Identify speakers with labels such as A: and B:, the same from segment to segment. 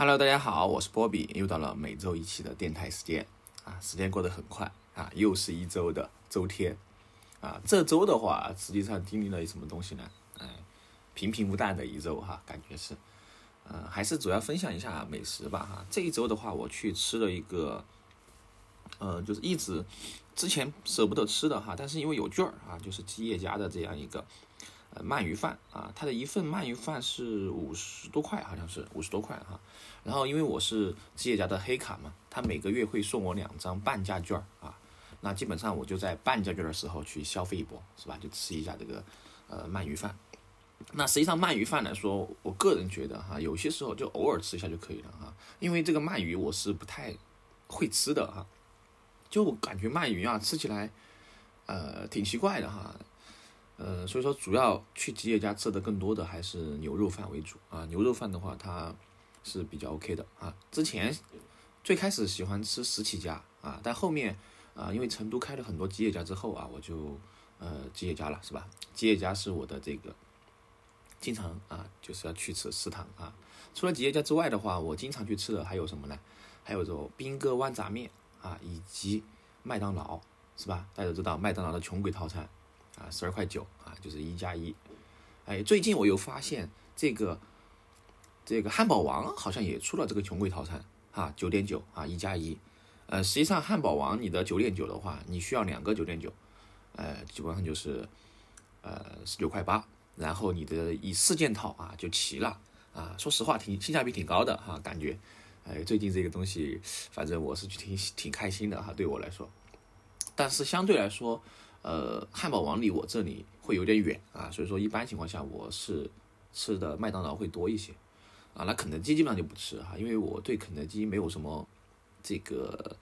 A: Hello，大家好，我是波比，又到了每周一期的电台时间啊，时间过得很快啊，又是一周的周天啊。这周的话，实际上经历了什么东西呢？嗯，平平无淡的一周哈，感觉是，嗯，还是主要分享一下美食吧哈。这一周的话，我去吃了一个，呃，就是一直之前舍不得吃的哈，但是因为有券儿啊，就是基业家的这样一个。呃，鳗鱼饭啊，它的一份鳗鱼饭是五十多块，好像是五十多块哈。然后因为我是吉野家的黑卡嘛，他每个月会送我两张半价券啊。那基本上我就在半价券的时候去消费一波，是吧？就吃一下这个呃鳗鱼饭。那实际上鳗鱼饭来说，我个人觉得哈，有些时候就偶尔吃一下就可以了哈。因为这个鳗鱼我是不太会吃的哈，就感觉鳗鱼啊吃起来呃挺奇怪的哈。呃，所以说主要去吉野家吃的更多的还是牛肉饭为主啊。牛肉饭的话，它是比较 OK 的啊。之前最开始喜欢吃石岐家啊，但后面啊，因为成都开了很多吉野家之后啊，我就呃吉野家了，是吧？吉野家是我的这个经常啊，就是要去吃食堂啊。除了吉野家之外的话，我经常去吃的还有什么呢？还有这种兵哥豌杂面啊，以及麦当劳，是吧？大家都知道麦当劳的穷鬼套餐。啊，十二块九啊，就是一加一。哎，最近我又发现这个这个汉堡王好像也出了这个穷鬼套餐啊，九点九啊，一加一。呃，实际上汉堡王你的九点九的话，你需要两个九点九，呃，基本上就是呃十九块八，然后你的一四件套啊就齐了啊。说实话，挺性价比挺高的哈，感觉。哎，最近这个东西，反正我是挺挺开心的哈，对我来说。但是相对来说。呃，汉堡王离我这里会有点远啊，所以说一般情况下我是吃的麦当劳会多一些啊。那肯德基基本上就不吃哈，因为我对肯德基没有什么这个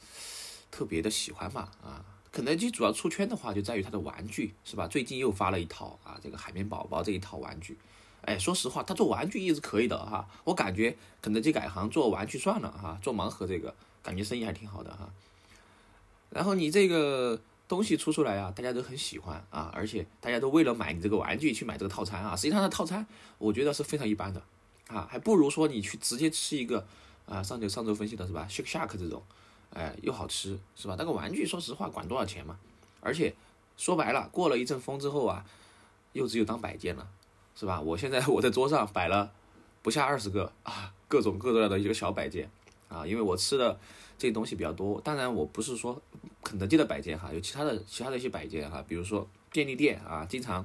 A: 特别的喜欢嘛啊。肯德基主要出圈的话就在于它的玩具是吧？最近又发了一套啊，这个海绵宝宝这一套玩具。哎，说实话，他做玩具一直可以的哈。我感觉肯德基改行做玩具算了哈，做盲盒这个感觉生意还挺好的哈。然后你这个。东西出出来啊，大家都很喜欢啊，而且大家都为了买你这个玩具去买这个套餐啊。实际上，的套餐我觉得是非常一般的啊，还不如说你去直接吃一个啊，上周上周分析的是吧？Shake Shack 这种，哎，又好吃是吧？那个玩具说实话管多少钱嘛？而且说白了，过了一阵风之后啊，又只有当摆件了，是吧？我现在我在桌上摆了不下二十个啊，各种各样的一个小摆件啊，因为我吃的。这东西比较多，当然我不是说肯德基的摆件哈，有其他的其他的一些摆件哈，比如说便利店啊，经常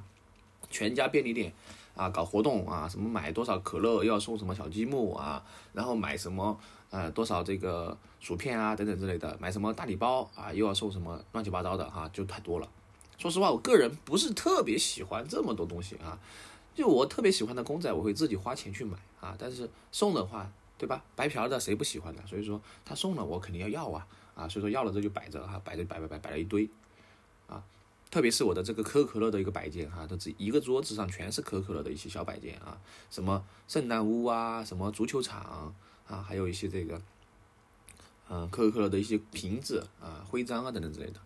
A: 全家便利店啊搞活动啊，什么买多少可乐又要送什么小积木啊，然后买什么呃多少这个薯片啊等等之类的，买什么大礼包啊又要送什么乱七八糟的哈，就太多了。说实话，我个人不是特别喜欢这么多东西啊，就我特别喜欢的公仔，我会自己花钱去买啊，但是送的话。对吧？白嫖的谁不喜欢的？所以说他送了我肯定要要啊啊！所以说要了这就摆着哈，摆着摆摆摆摆了一堆啊。特别是我的这个可口可乐的一个摆件哈，都这一个桌子上全是可口可乐的一些小摆件啊，什么圣诞屋啊，什么足球场啊，还有一些这个嗯可口可乐的一些瓶子啊、徽章啊等等之类的，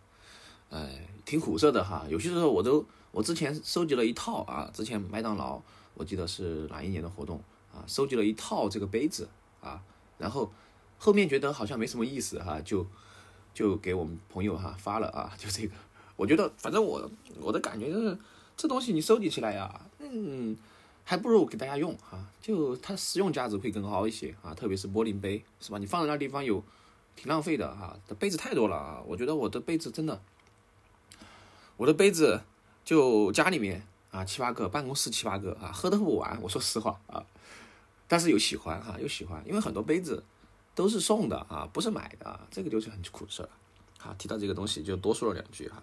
A: 哎，挺苦涩的哈。有些时候我都我之前收集了一套啊，之前麦当劳我记得是哪一年的活动啊，收集了一套这个杯子。啊，然后后面觉得好像没什么意思哈，就就给我们朋友哈发了啊，就这个，我觉得反正我我的感觉就是，这东西你收集起来呀，嗯，还不如给大家用哈，就它实用价值会更高一些啊，特别是玻璃杯是吧？你放在那地方有挺浪费的哈，这杯子太多了啊，我觉得我的杯子真的，我的杯子就家里面啊七八个，办公室七八个啊，喝都喝不完，我说实话啊。但是有喜欢哈，有喜欢，因为很多杯子都是送的啊，不是买的，这个就是很苦涩了。好，提到这个东西就多说了两句哈。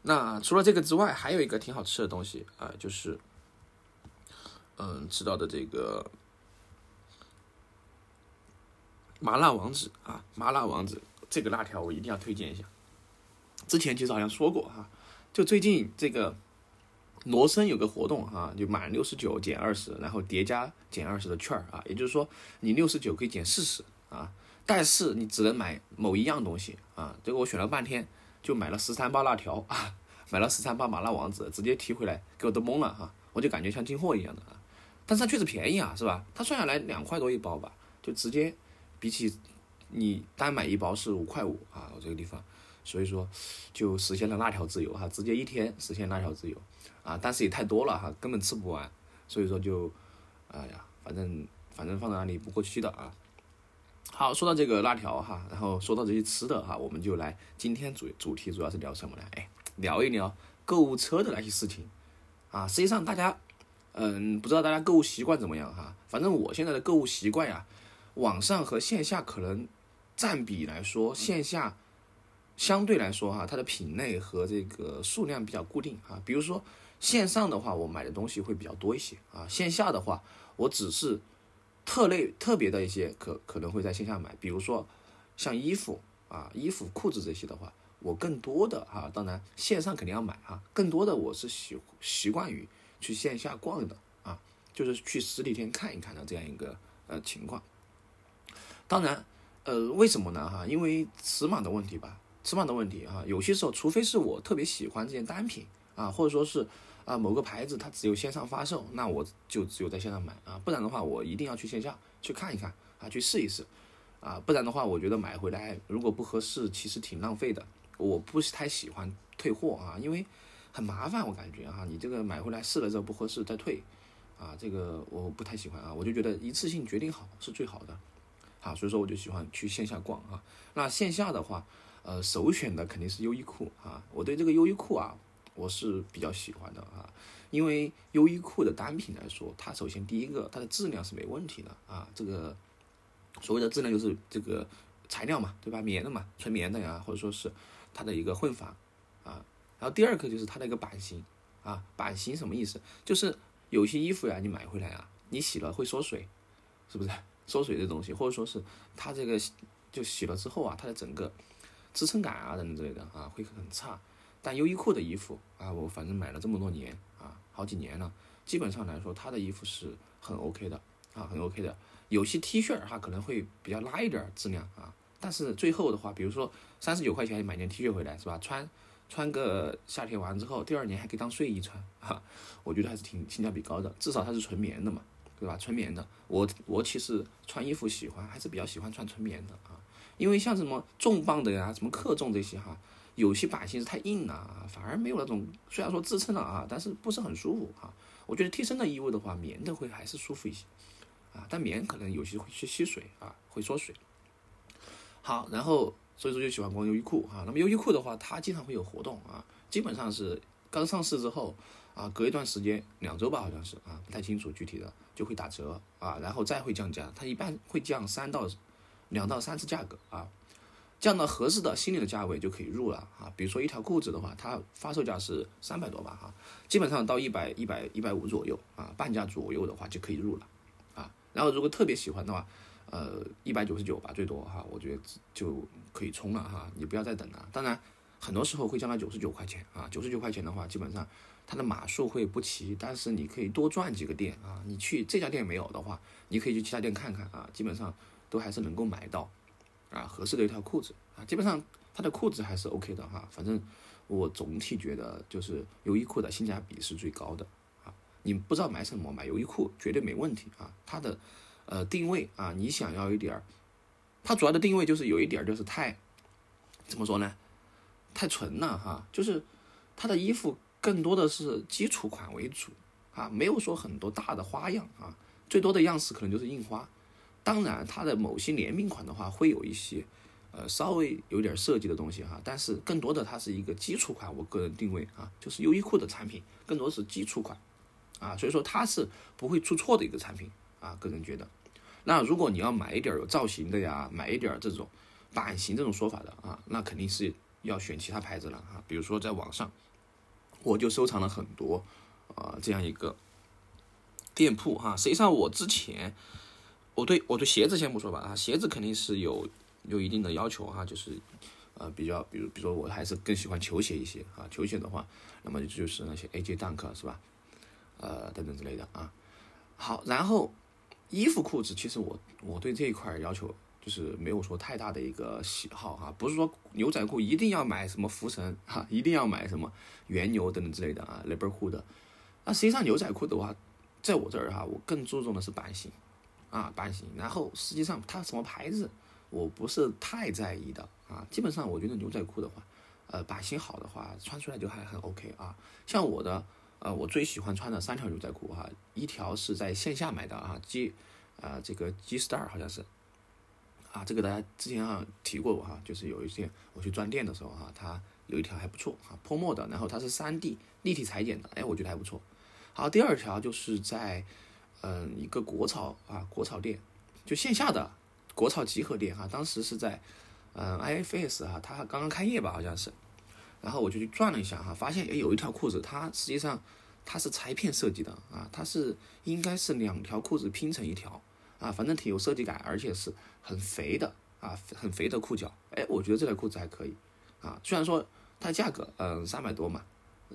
A: 那除了这个之外，还有一个挺好吃的东西啊，就是嗯吃到的这个麻辣王子啊，麻辣王子这个辣条我一定要推荐一下。之前其实好像说过哈，就最近这个。罗森有个活动哈，就满六十九减二十，然后叠加减二十的券儿啊，也就是说你六十九可以减四十啊，但是你只能买某一样东西啊。结果我选了半天，就买了十三包辣条啊，买了十三包麻辣王子，直接提回来给我都懵了哈，我就感觉像进货一样的啊。但是它确实便宜啊，是吧？它算下来两块多一包吧，就就直接比起你单买一包是五块五啊，我这个地方，所以说就实现了辣条自由哈，直接一天实现辣条自由啊，但是也太多了哈，根本吃不完，所以说就，哎呀，反正反正放在那里不过期的啊。好，说到这个辣条哈，然后说到这些吃的哈，我们就来今天主主题主要是聊什么呢？哎，聊一聊购物车的那些事情啊。实际上大家，嗯，不知道大家购物习惯怎么样哈？反正我现在的购物习惯呀，网上和线下可能占比来说，线下相对来说哈，它的品类和这个数量比较固定啊。比如说线上的话，我买的东西会比较多一些啊。线下的话，我只是。特类特别的一些可可能会在线下买，比如说像衣服啊、衣服、裤子这些的话，我更多的哈，当然线上肯定要买啊，更多的我是习习惯于去线下逛的啊，就是去实体店看一看的这样一个呃情况。当然，呃，为什么呢哈？因为尺码的问题吧，尺码的问题哈，有些时候除非是我特别喜欢这件单品啊，或者说是。啊，某个牌子它只有线上发售，那我就只有在线上买啊，不然的话我一定要去线下去看一看啊，去试一试啊，不然的话我觉得买回来如果不合适，其实挺浪费的。我不是太喜欢退货啊，因为很麻烦，我感觉哈，你这个买回来试了之后不合适再退啊，这个我不太喜欢啊，我就觉得一次性决定好是最好的，好，所以说我就喜欢去线下逛啊。那线下的话，呃，首选的肯定是优衣库啊，我对这个优衣库啊。我是比较喜欢的啊，因为优衣库的单品来说，它首先第一个它的质量是没问题的啊，这个所谓的质量就是这个材料嘛，对吧？棉的嘛，纯棉的呀，或者说是它的一个混纺啊。然后第二个就是它的一个版型啊，版型什么意思？就是有些衣服呀，你买回来啊，你洗了会缩水，是不是？缩水的东西，或者说是它这个就洗了之后啊，它的整个支撑感啊等等之类的啊，会很差。但优衣库的衣服啊，我反正买了这么多年啊，好几年了，基本上来说，它的衣服是很 OK 的啊，很 OK 的。有些 T 恤哈可能会比较拉一点质量啊，但是最后的话，比如说三十九块钱买件 T 恤回来是吧？穿穿个夏天完之后，第二年还可以当睡衣穿哈，我觉得还是挺性价比高的，至少它是纯棉的嘛，对吧？纯棉的，我我其实穿衣服喜欢还是比较喜欢穿纯棉的啊，因为像什么重磅的呀，什么克重这些哈。有些版型是太硬了啊，反而没有那种虽然说支撑了啊，但是不是很舒服啊。我觉得贴身的衣物的话，棉的会还是舒服一些啊，但棉可能有些会去吸水啊，会缩水。好，然后所以说就喜欢逛优衣库哈。那么优衣库的话，它经常会有活动啊，基本上是刚上市之后啊，隔一段时间两周吧，好像是啊，不太清楚具体的就会打折啊，然后再会降价，它一般会降三到两到三次价格啊。降到合适的心理的价位就可以入了啊，比如说一条裤子的话，它发售价是三百多吧哈，基本上到一百一百一百五左右啊，半价左右的话就可以入了啊。然后如果特别喜欢的话，呃，一百九十九吧最多哈，我觉得就可以冲了哈，你不要再等了。当然很多时候会降到九十九块钱啊，九十九块钱的话，基本上它的码数会不齐，但是你可以多转几个店啊，你去这家店没有的话，你可以去其他店看看啊，基本上都还是能够买到。啊，合适的一条裤子啊，基本上它的裤子还是 OK 的哈。反正我总体觉得就是优衣库的性价比是最高的啊。你不知道买什么，买优衣库绝对没问题啊。它的呃定位啊，你想要一点儿，它主要的定位就是有一点就是太怎么说呢？太纯了哈，就是它的衣服更多的是基础款为主啊，没有说很多大的花样啊，最多的样式可能就是印花。当然，它的某些联名款的话，会有一些，呃，稍微有点设计的东西哈。但是更多的它是一个基础款，我个人定位啊，就是优衣库的产品更多是基础款，啊，所以说它是不会出错的一个产品啊，个人觉得。那如果你要买一点有造型的呀，买一点这种版型这种说法的啊，那肯定是要选其他牌子了啊。比如说在网上，我就收藏了很多啊这样一个店铺哈。实际上我之前。我对我对鞋子先不说吧啊，鞋子肯定是有有一定的要求哈，就是呃比较，比如比如说我还是更喜欢球鞋一些啊，球鞋的话，那么就是那些 AJ Dunk 是吧？呃等等之类的啊。好，然后衣服裤子，其实我我对这一块要求就是没有说太大的一个喜好哈，不是说牛仔裤一定要买什么福神哈，一定要买什么原牛等等之类的啊，雷贝尔裤的。那实际上牛仔裤的话，在我这儿哈，我更注重的是版型。啊，版型。然后实际上它什么牌子，我不是太在意的啊。基本上我觉得牛仔裤的话，呃，版型好的话，穿出来就还很 OK 啊。像我的，呃，我最喜欢穿的三条牛仔裤哈，一条是在线下买的啊，G，啊这个 G Star 好像是。啊，这个大家之前啊提过我哈，就是有一些我去专店的时候哈，它有一条还不错啊，泼墨的，然后它是三 D 立体裁剪的，哎，我觉得还不错。好，第二条就是在嗯一个国潮啊国潮店，就线下的国潮集合店哈，当时是在嗯 IFS 哈，它刚刚开业吧好像是，然后我就去转了一下哈，发现哎有一条裤子，它实际上它是裁片设计的啊，它是应该是两条裤子拼成一条。啊，反正挺有设计感，而且是很肥的啊，很肥的裤脚。哎，我觉得这条裤子还可以啊。虽然说它价格嗯三百多嘛，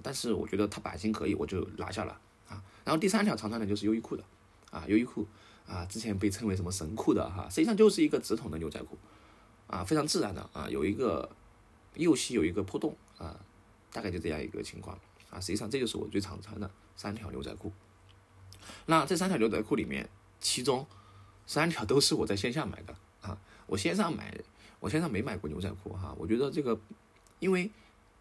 A: 但是我觉得它版型可以，我就拿下了啊。然后第三条常穿的就是优衣库的啊，优衣库啊，之前被称为什么神裤的哈，实际上就是一个直筒的牛仔裤啊，非常自然的啊，有一个右膝有一个破洞啊，大概就这样一个情况啊。实际上这就是我最常穿的三条牛仔裤。那这三条牛仔裤里面，其中。三条都是我在线下买的啊，我线上买，我线上没买过牛仔裤哈。我觉得这个，因为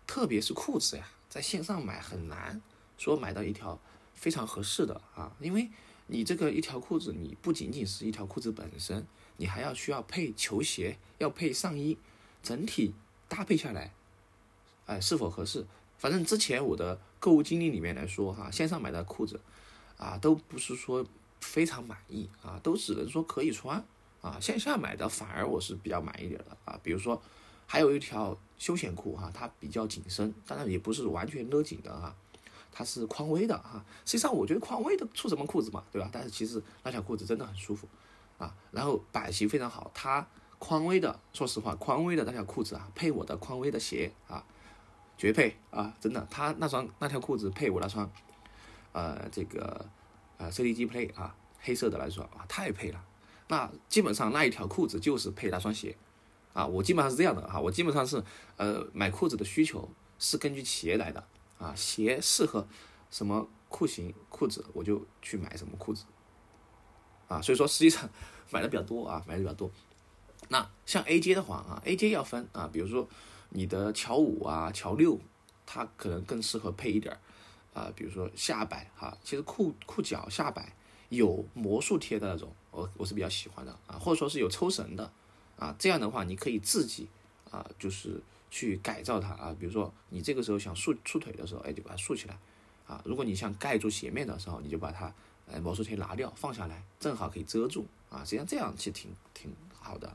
A: 特别是裤子呀，在线上买很难说买到一条非常合适的啊，因为你这个一条裤子，你不仅仅是一条裤子本身，你还要需要配球鞋，要配上衣，整体搭配下来，哎，是否合适？反正之前我的购物经历里面来说哈，线上买的裤子啊，都不是说。非常满意啊，都只能说可以穿啊。线下买的反而我是比较满意点的啊。比如说，还有一条休闲裤哈，它比较紧身，当然也不是完全勒紧的哈，它是匡威的哈。实际上我觉得匡威的出什么裤子嘛，对吧？但是其实那条裤子真的很舒服啊，然后版型非常好。它匡威的，说实话，匡威的那条裤子啊，配我的匡威的鞋啊，绝配啊，真的。它那双那条裤子配我那双，呃，这个。啊，CDG Play 啊，黑色的来说啊，太配了。那基本上那一条裤子就是配那双鞋，啊，我基本上是这样的啊，我基本上是呃买裤子的需求是根据企业来的啊，鞋适合什么裤型裤子我就去买什么裤子，啊，所以说实际上 买的比较多啊，买的比较多。那像 AJ 的话啊，AJ 要分啊，比如说你的乔五啊、乔六，它可能更适合配一点。啊，比如说下摆哈，其实裤裤脚下摆有魔术贴的那种，我我是比较喜欢的啊，或者说是有抽绳的啊，这样的话你可以自己啊，就是去改造它啊，比如说你这个时候想束束腿的时候，哎，就把它束起来啊，如果你想盖住鞋面的时候，你就把它呃魔术贴拿掉放下来，正好可以遮住啊，实际上这样其实挺挺好的。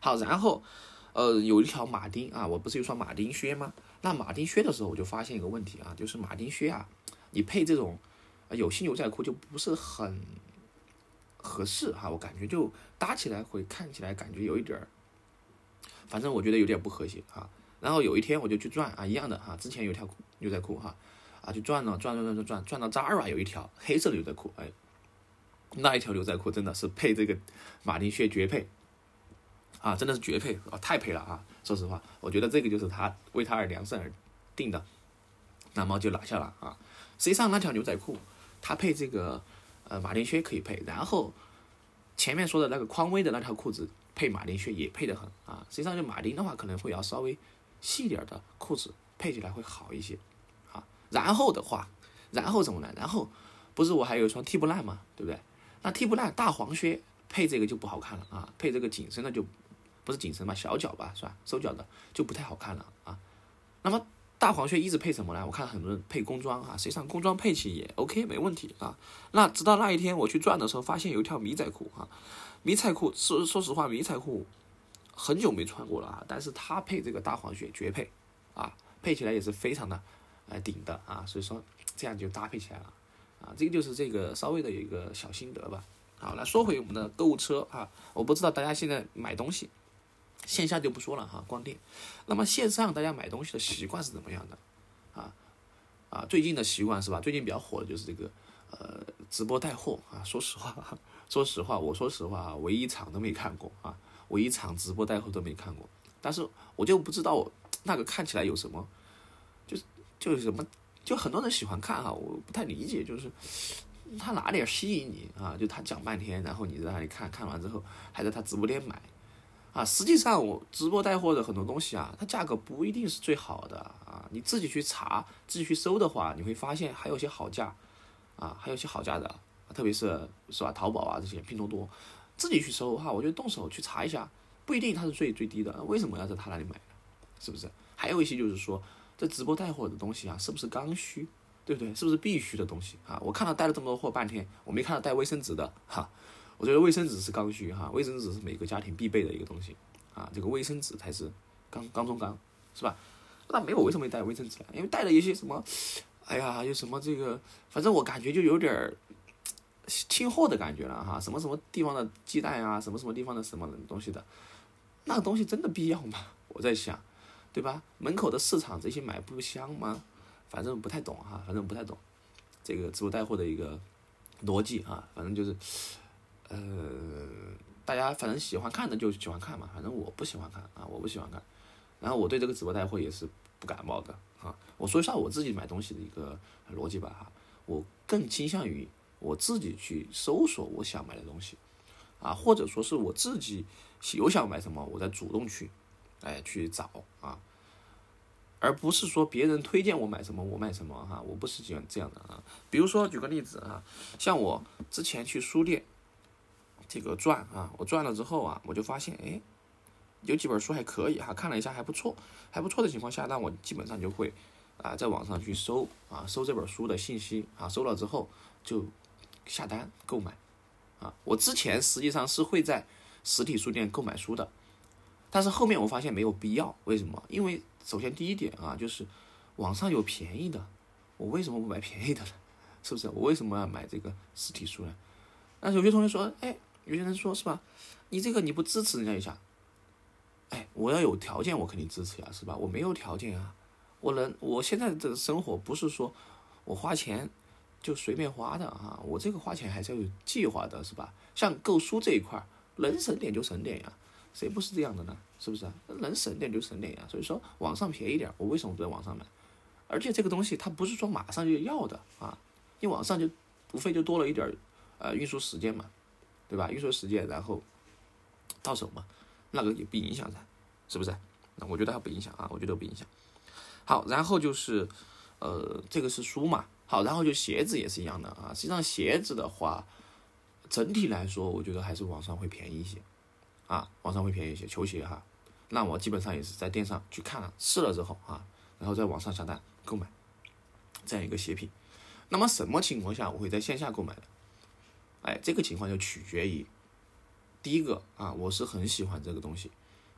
A: 好，然后呃有一条马丁啊，我不是有双马丁靴吗？那马丁靴的时候，我就发现一个问题啊，就是马丁靴啊，你配这种有些牛仔裤就不是很合适哈，我感觉就搭起来会看起来感觉有一点儿，反正我觉得有点不和谐啊。然后有一天我就去转啊，一样的哈，之前有条牛仔裤哈，啊就转了转转转转转转到 Zara 有一条黑色的牛仔裤，哎，那一条牛仔裤真的是配这个马丁靴绝配。啊，真的是绝配啊，太配了啊！说实话，我觉得这个就是他为他而量身而定的，那么就拿下了啊。实际上那条牛仔裤，它配这个呃马丁靴可以配，然后前面说的那个匡威的那条裤子配马丁靴也配得很啊。实际上就马丁的话可能会要稍微细点的裤子配起来会好一些啊。然后的话，然后怎么呢？然后不是我还有一双踢不烂吗？对不对？那踢不烂大黄靴配这个就不好看了啊，配这个紧身的就。不是紧身吧，小脚吧，是吧？收脚的就不太好看了啊。那么大黄靴一直配什么呢？我看很多人配工装啊，实际上工装配起也 OK，没问题啊。那直到那一天我去转的时候，发现有一条迷彩裤啊，迷彩裤说说实话，迷彩裤很久没穿过了啊，但是它配这个大黄靴绝配啊，配起来也是非常的呃顶的啊，所以说这样就搭配起来了啊。这个就是这个稍微的有一个小心得吧。好，来说回我们的购物车啊，我不知道大家现在买东西。线下就不说了哈，逛店。那么线上大家买东西的习惯是怎么样的？啊啊，最近的习惯是吧？最近比较火的就是这个呃直播带货啊。说实话，说实话，我说实话，我一场都没看过啊，我一场直播带货都没看过。但是我就不知道那个看起来有什么，就是就是什么，就很多人喜欢看哈，我不太理解，就是他哪点吸引你啊？就他讲半天，然后你在那里看看完之后，还在他直播间买，啊，实际上我直播带货的很多东西啊，它价格不一定是最好的啊，你自己去查，自己去搜的话，你会发现还有些好价，啊，还有些好价的，特别是是吧？淘宝啊这些，拼多多，自己去搜哈，我觉得动手去查一下，不一定它是最最低的，为什么要在他那里买？是不是？还有一些就是说，这直播带货的东西啊，是不是刚需？对不对？是不是必须的东西啊？我看到带了这么多货半天，我没看到带卫生纸的哈。我觉得卫生纸是刚需哈，卫生纸是每个家庭必备的一个东西啊。这个卫生纸才是刚刚中刚，是吧？那没有为什么带卫生纸因为带了一些什么，哎呀，有什么这个，反正我感觉就有点儿清货的感觉了哈。什么什么地方的鸡蛋啊，什么什么地方的什么东西的，那个东西真的必要吗？我在想，对吧？门口的市场这些买不香吗？反正不太懂哈，反正不太懂这个直播带货的一个逻辑啊，反正就是，呃，大家反正喜欢看的就喜欢看嘛，反正我不喜欢看啊，我不喜欢看。然后我对这个直播带货也是不感冒的啊。我说一下我自己买东西的一个逻辑吧哈，我更倾向于我自己去搜索我想买的东西啊，或者说是我自己有想买什么，我再主动去哎去找啊。而不是说别人推荐我买什么我买什么哈，我不是喜欢这样的啊。比如说举个例子啊，像我之前去书店这个转啊，我转了之后啊，我就发现哎，有几本书还可以哈，看了一下还不错，还不错的情况下，那我基本上就会啊在网上去搜啊搜这本书的信息啊，搜了之后就下单购买啊。我之前实际上是会在实体书店购买书的，但是后面我发现没有必要，为什么？因为首先第一点啊，就是网上有便宜的，我为什么不买便宜的呢？是不是？我为什么要买这个实体书呢？那有些同学说，哎，有些人说是吧？你这个你不支持人家一下？哎，我要有条件，我肯定支持呀，是吧？我没有条件啊，我能，我现在这个生活不是说我花钱就随便花的啊，我这个花钱还是要有计划的，是吧？像购书这一块，能省点就省点呀。谁不是这样的呢？是不是？能省点就省点呀。所以说网上便宜点，我为什么不在网上买？而且这个东西它不是说马上就要的啊，你网上就无非就多了一点呃运输时间嘛，对吧？运输时间然后到手嘛，那个也不影响噻，是不是？那我觉得它不影响啊，我觉得不影响。好，然后就是呃这个是书嘛，好，然后就鞋子也是一样的啊。实际上鞋子的话，整体来说我觉得还是网上会便宜一些。啊，网上会便宜一些球鞋哈，那我基本上也是在店上去看了试了之后啊，然后在网上下单购买这样一个鞋品。那么什么情况下我会在线下购买的？哎，这个情况就取决于第一个啊，我是很喜欢这个东西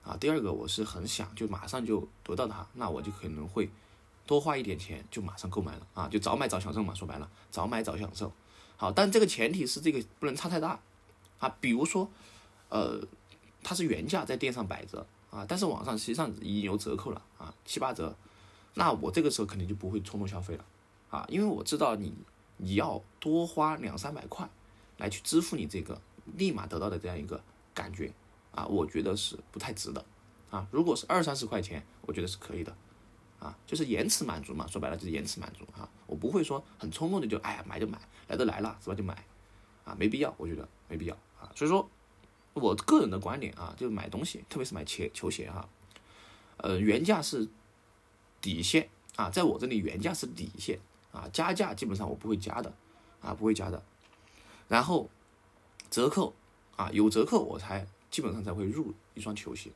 A: 啊；第二个，我是很想就马上就得到它，那我就可能会多花一点钱就马上购买了啊，就早买早享受嘛。说白了，早买早享受。好，但这个前提是这个不能差太大啊，比如说呃。它是原价在店上摆着啊，但是网上实际上已经有折扣了啊，七八折，那我这个时候肯定就不会冲动消费了啊，因为我知道你你要多花两三百块来去支付你这个立马得到的这样一个感觉啊，我觉得是不太值的啊。如果是二三十块钱，我觉得是可以的啊，就是延迟满足嘛，说白了就是延迟满足啊，我不会说很冲动的就哎呀买就买，来都来了是吧就买啊，没必要，我觉得没必要啊，所以说。我个人的观点啊，就是买东西，特别是买鞋球鞋哈，呃，原价是底线啊，在我这里原价是底线啊，加价基本上我不会加的啊，不会加的。然后折扣啊，有折扣我才基本上才会入一双球鞋。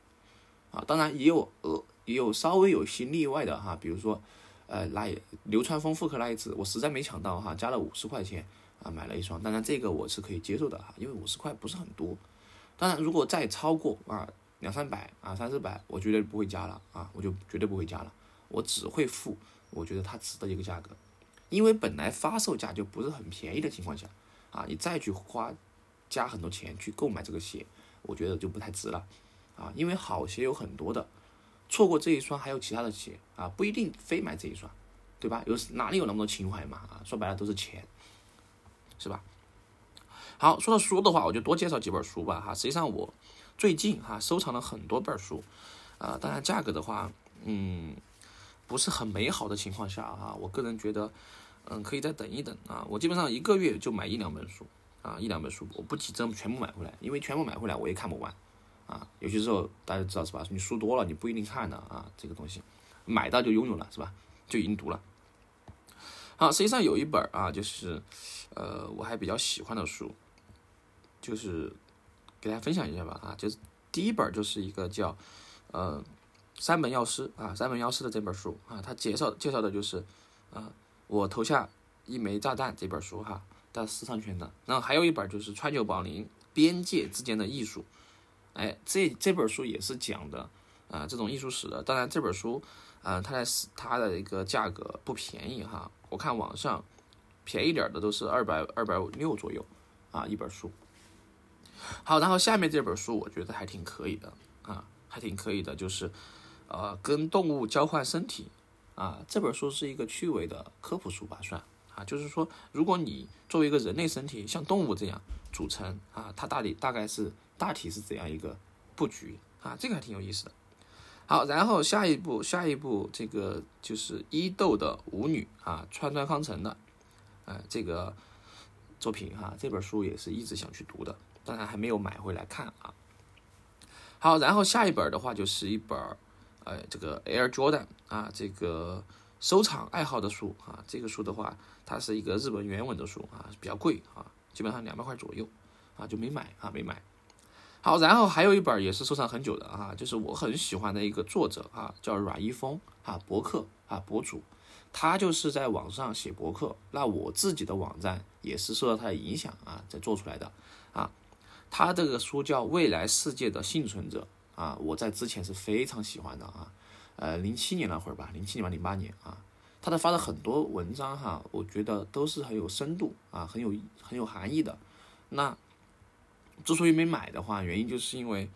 A: 啊，当然也有呃也有稍微有些例外的哈，比如说呃那流川枫复刻那一次，我实在没抢到哈，加了五十块钱啊买了一双，当然这个我是可以接受的哈，因为五十块不是很多。当然，如果再超过啊两三百啊三四百，我绝对不会加了啊，我就绝对不会加了，我只会付我觉得它值的一个价格，因为本来发售价就不是很便宜的情况下啊，你再去花加很多钱去购买这个鞋，我觉得就不太值了啊，因为好鞋有很多的，错过这一双还有其他的鞋啊，不一定非买这一双，对吧？有哪里有那么多情怀嘛啊？说白了都是钱，是吧？好，说到书的话，我就多介绍几本书吧哈。实际上我最近哈收藏了很多本书，啊，当然价格的话，嗯，不是很美好的情况下哈，我个人觉得，嗯，可以再等一等啊。我基本上一个月就买一两本书啊，一两本书，我不急着全部买回来，因为全部买回来我也看不完啊。有些时候大家知道是吧？你书多了你不一定看的啊，这个东西买到就拥有了是吧？就已经读了。好，实际上有一本啊，就是呃我还比较喜欢的书，就是给大家分享一下吧啊，就是第一本就是一个叫呃三本药师啊三本药师的这本书啊，他介绍介绍的就是啊。我投下一枚炸弹这本书哈，带私藏权的。然后还有一本就是川久保玲《边界之间的艺术》，哎，这这本书也是讲的啊这种艺术史的。当然这本书啊，它的它的一个价格不便宜哈，我看网上便宜点的都是二百二百五六左右啊一本书。好，然后下面这本书我觉得还挺可以的啊，还挺可以的，就是呃跟动物交换身体。啊，这本书是一个趣味的科普书吧，算啊，就是说，如果你作为一个人类身体像动物这样组成啊，它大体大概是大体是怎样一个布局啊，这个还挺有意思的。好，然后下一步，下一步这个就是伊豆的舞女啊，川端康成的，呃，这个作品哈，这本书也是一直想去读的，当然还没有买回来看啊。好，然后下一本的话就是一本。呃，这个 Air Jordan 啊，这个收藏爱好的书啊，这个书的话，它是一个日本原文的书啊，比较贵啊，基本上两百块左右啊，就没买啊，没买。好，然后还有一本也是收藏很久的啊，就是我很喜欢的一个作者啊，叫阮一峰啊，博客啊博主，他就是在网上写博客，那我自己的网站也是受到他的影响啊，在做出来的啊，他这个书叫《未来世界的幸存者》。啊，我在之前是非常喜欢的啊，呃，零七年那会儿吧，零七年吧，零八年啊，他的发的很多文章哈，我觉得都是很有深度啊，很有很有含义的。那之所以没买的话，原因就是因为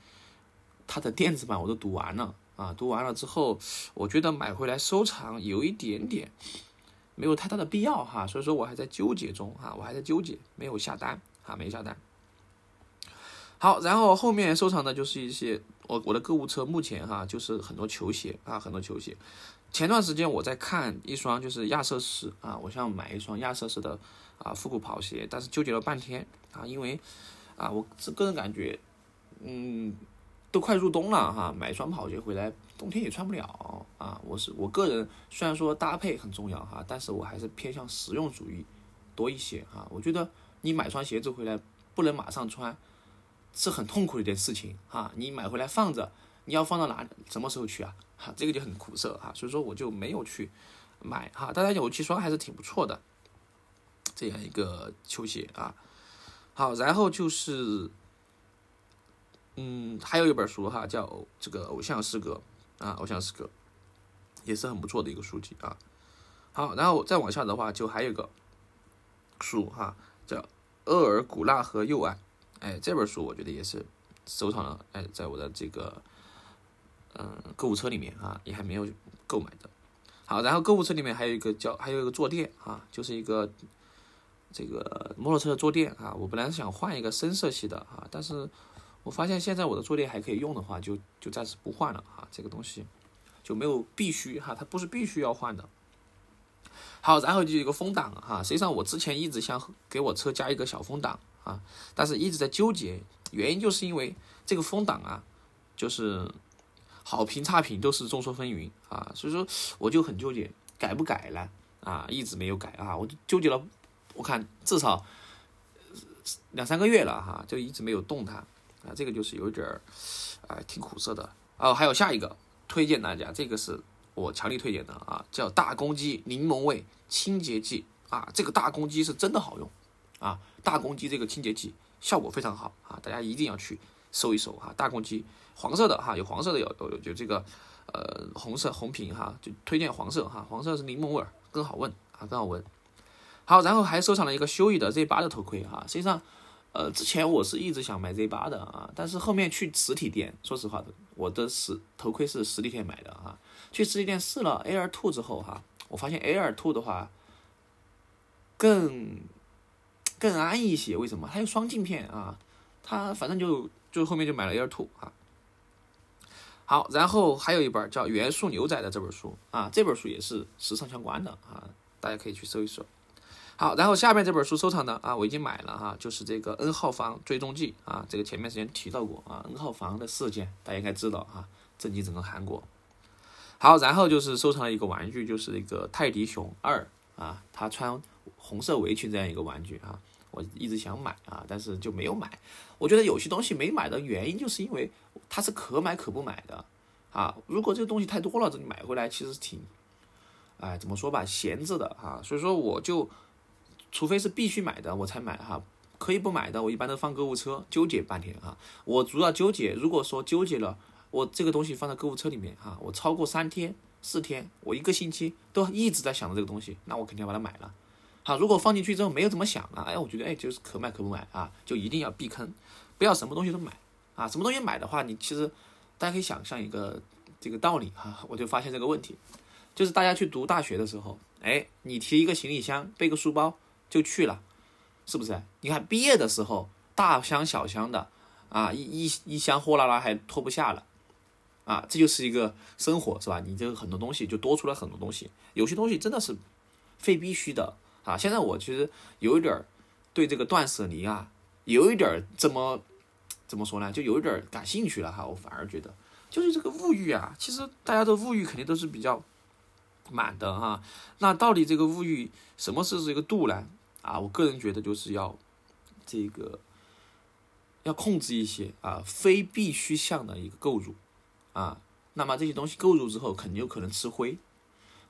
A: 他的电子版我都读完了啊，读完了之后，我觉得买回来收藏有一点点没有太大的必要哈，所以说我还在纠结中哈，我还在纠结，没有下单啊，没下单。好，然后后面收藏的就是一些我我的购物车，目前哈就是很多球鞋啊，很多球鞋。前段时间我在看一双就是亚瑟士啊，我想买一双亚瑟士的啊复古跑鞋，但是纠结了半天啊，因为啊我是个人感觉，嗯，都快入冬了哈，买一双跑鞋回来冬天也穿不了啊。我是我个人虽然说搭配很重要哈，但是我还是偏向实用主义多一些哈。我觉得你买双鞋子回来不能马上穿。是很痛苦的一件事情哈，你买回来放着，你要放到哪？什么时候去啊？哈，这个就很苦涩哈，所以说我就没有去买哈。当然有几双还是挺不错的，这样一个球鞋啊。好，然后就是，嗯，还有一本书哈，叫这个《偶像诗歌》啊，《偶像诗歌》也是很不错的一个书籍啊。好，然后再往下的话，就还有个书哈，叫《厄尔古纳河右岸》。哎，这本书我觉得也是收藏了，哎，在我的这个嗯购物车里面啊，也还没有购买的。好，然后购物车里面还有一个叫，还有一个坐垫啊，就是一个这个摩托车的坐垫啊。我本来是想换一个深色系的啊，但是我发现现在我的坐垫还可以用的话，就就暂时不换了啊。这个东西就没有必须哈，它不是必须要换的。好，然后就一个风挡哈，实际上我之前一直想给我车加一个小风挡。啊，但是一直在纠结，原因就是因为这个风挡啊，就是好评差评都是众说纷纭啊，所以说我就很纠结，改不改呢？啊，一直没有改啊，我就纠结了，我看至少两三个月了哈，就一直没有动它啊，这个就是有点儿啊，挺苦涩的哦。还有下一个推荐大家，这个是我强力推荐的啊，叫大公鸡柠檬味清洁剂啊，这个大公鸡是真的好用。啊，大公鸡这个清洁剂效果非常好啊，大家一定要去搜一搜哈。大公鸡黄色的哈，有黄色的有有有这个呃红色红瓶哈，就推荐黄色哈，黄色是柠檬味儿更好闻啊，更好闻。好，然后还收藏了一个修益的 Z 八的头盔哈。实际上，呃，之前我是一直想买 Z 八的啊，但是后面去实体店，说实话的，我的实头盔是实体店买的啊。去实体店试了 Air Two 之后哈，我发现 Air Two 的话更。更安逸一些，为什么？它有双镜片啊，它反正就就后面就买了 Air Two 啊。好，然后还有一本叫《元素牛仔》的这本书啊，这本书也是时尚相关的啊，大家可以去搜一搜。好，然后下面这本书收藏的啊，我已经买了哈，就是这个 N 号房追踪记啊，这个前面之前提到过啊，N 号房的事件大家应该知道哈，震惊整个韩国。好，然后就是收藏了一个玩具，就是一个泰迪熊二啊，他穿红色围裙这样一个玩具啊，我一直想买啊，但是就没有买。我觉得有些东西没买的原因，就是因为它是可买可不买的啊。如果这个东西太多了，这你买回来其实挺，哎，怎么说吧，闲置的哈。所以说我就。除非是必须买的，我才买哈。可以不买的，我一般都放购物车，纠结半天哈。我主要纠结，如果说纠结了，我这个东西放在购物车里面哈，我超过三天、四天，我一个星期都一直在想着这个东西，那我肯定要把它买了。好，如果放进去之后没有怎么想啊，哎，我觉得哎就是可买可不买啊，就一定要避坑，不要什么东西都买啊。什么东西买的话，你其实大家可以想象一个这个道理哈，我就发现这个问题，就是大家去读大学的时候，哎，你提一个行李箱，背个书包。就去了，是不是？你看毕业的时候，大箱小箱的，啊，一一一箱货拉拉还拖不下了，啊，这就是一个生活，是吧？你这个很多东西就多出来很多东西，有些东西真的是非必须的啊。现在我其实有一点对这个断舍离啊，有一点儿怎么怎么说呢？就有一点感兴趣了哈。我反而觉得，就是这个物欲啊，其实大家的物欲肯定都是比较。满的哈，那到底这个物欲什么是这个度呢？啊，我个人觉得就是要这个要控制一些啊非必须项的一个购入啊，那么这些东西购入之后肯定有可能吃灰，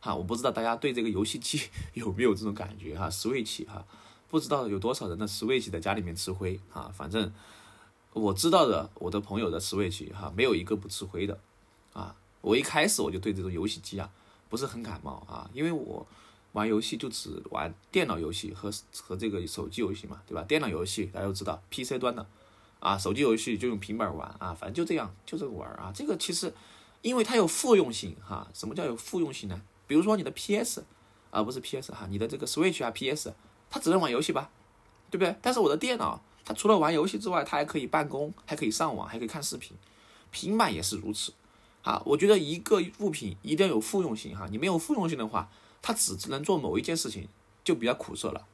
A: 哈，我不知道大家对这个游戏机 有没有这种感觉哈，Switch 哈，不知道有多少人的 Switch 在家里面吃灰啊，反正我知道的我的朋友的 Switch 哈，没有一个不吃灰的啊，我一开始我就对这种游戏机啊。不是很感冒啊，因为我玩游戏就只玩电脑游戏和和这个手机游戏嘛，对吧？电脑游戏大家都知道，PC 端的啊，手机游戏就用平板玩啊，反正就这样，就这个玩啊。这个其实因为它有复用性哈，什么叫有复用性呢？比如说你的 PS 啊，不是 PS 哈，你的这个 Switch 啊 PS，它只能玩游戏吧，对不对？但是我的电脑它除了玩游戏之外，它还可以办公，还可以上网，还可以看视频，平板也是如此。啊，我觉得一个物品一定要有复用性哈，你没有复用性的话，它只能做某一件事情，就比较苦涩了，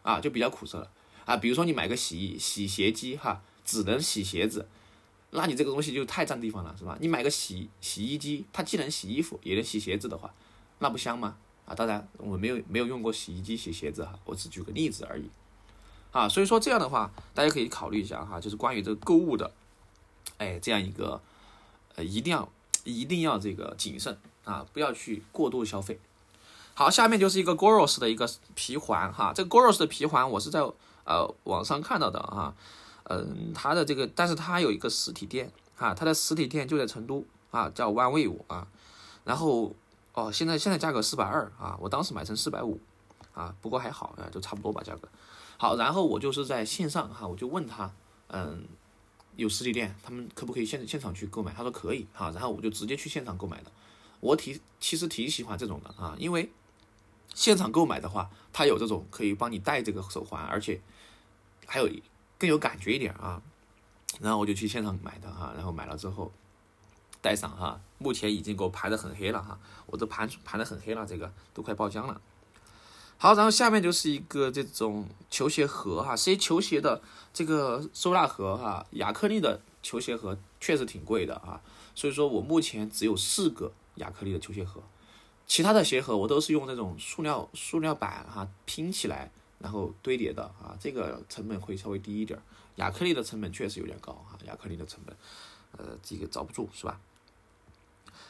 A: 啊，就比较苦涩了啊。比如说你买个洗洗鞋机哈，只能洗鞋子，那你这个东西就太占地方了，是吧？你买个洗洗衣机，它既能洗衣服也能洗鞋子的话，那不香吗？啊，当然我没有没有用过洗衣机洗鞋子哈，我只举个例子而已，啊，所以说这样的话，大家可以考虑一下哈，就是关于这个购物的，哎，这样一个，呃，一定要。一定要这个谨慎啊，不要去过度消费。好，下面就是一个 Goros 的一个皮环哈，这个 Goros 的皮环我是在呃网上看到的哈，嗯，它的这个，但是它有一个实体店哈，它的实体店就在成都啊，叫 One Wave 啊，然后哦，现在现在价格四百二啊，我当时买成四百五啊，不过还好啊，就差不多吧价格。好，然后我就是在线上哈，我就问他，嗯。有实体店，他们可不可以现现场去购买？他说可以哈，然后我就直接去现场购买的。我挺其实挺喜欢这种的啊，因为现场购买的话，他有这种可以帮你戴这个手环，而且还有更有感觉一点啊。然后我就去现场买的哈，然后买了之后戴上哈，目前已经给我盘的很黑了哈，我都盘盘的很黑了，这个都快爆浆了。好，然后下面就是一个这种球鞋盒哈，是球鞋的这个收纳盒哈，亚克力的球鞋盒确实挺贵的啊，所以说我目前只有四个亚克力的球鞋盒，其他的鞋盒我都是用那种塑料塑料板哈拼起来然后堆叠的啊，这个成本会稍微低一点，亚克力的成本确实有点高哈，亚克力的成本，呃，这个遭不住是吧？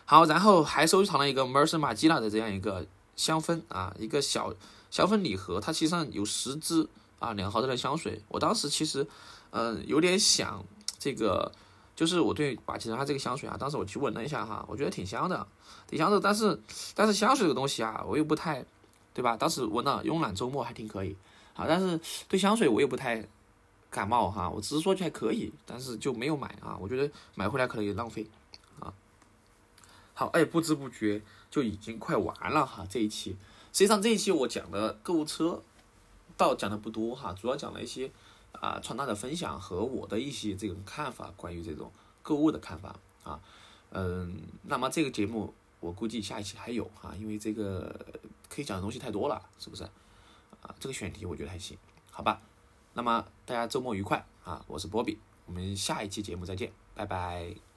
A: 好，然后还收藏了一个门森马基娜的这样一个香氛啊，一个小。香氛礼盒，它其实上有十支啊，两毫升的香水。我当时其实，嗯，有点想这个，就是我对把其实它这个香水啊，当时我去闻了一下哈，我觉得挺香的，挺香的。但是，但是香水这个东西啊，我又不太，对吧？当时闻了慵懒周末还挺可以啊，但是对香水我也不太感冒哈。我只是说句还可以，但是就没有买啊。我觉得买回来可能也浪费啊。好，哎，不知不觉就已经快完了哈，这一期。实际上这一期我讲的购物车，倒讲的不多哈，主要讲了一些啊传达的分享和我的一些这种看法，关于这种购物的看法啊，嗯，那么这个节目我估计下一期还有哈，因为这个可以讲的东西太多了，是不是？啊，这个选题我觉得还行，好吧？那么大家周末愉快啊！我是波比，我们下一期节目再见，拜拜。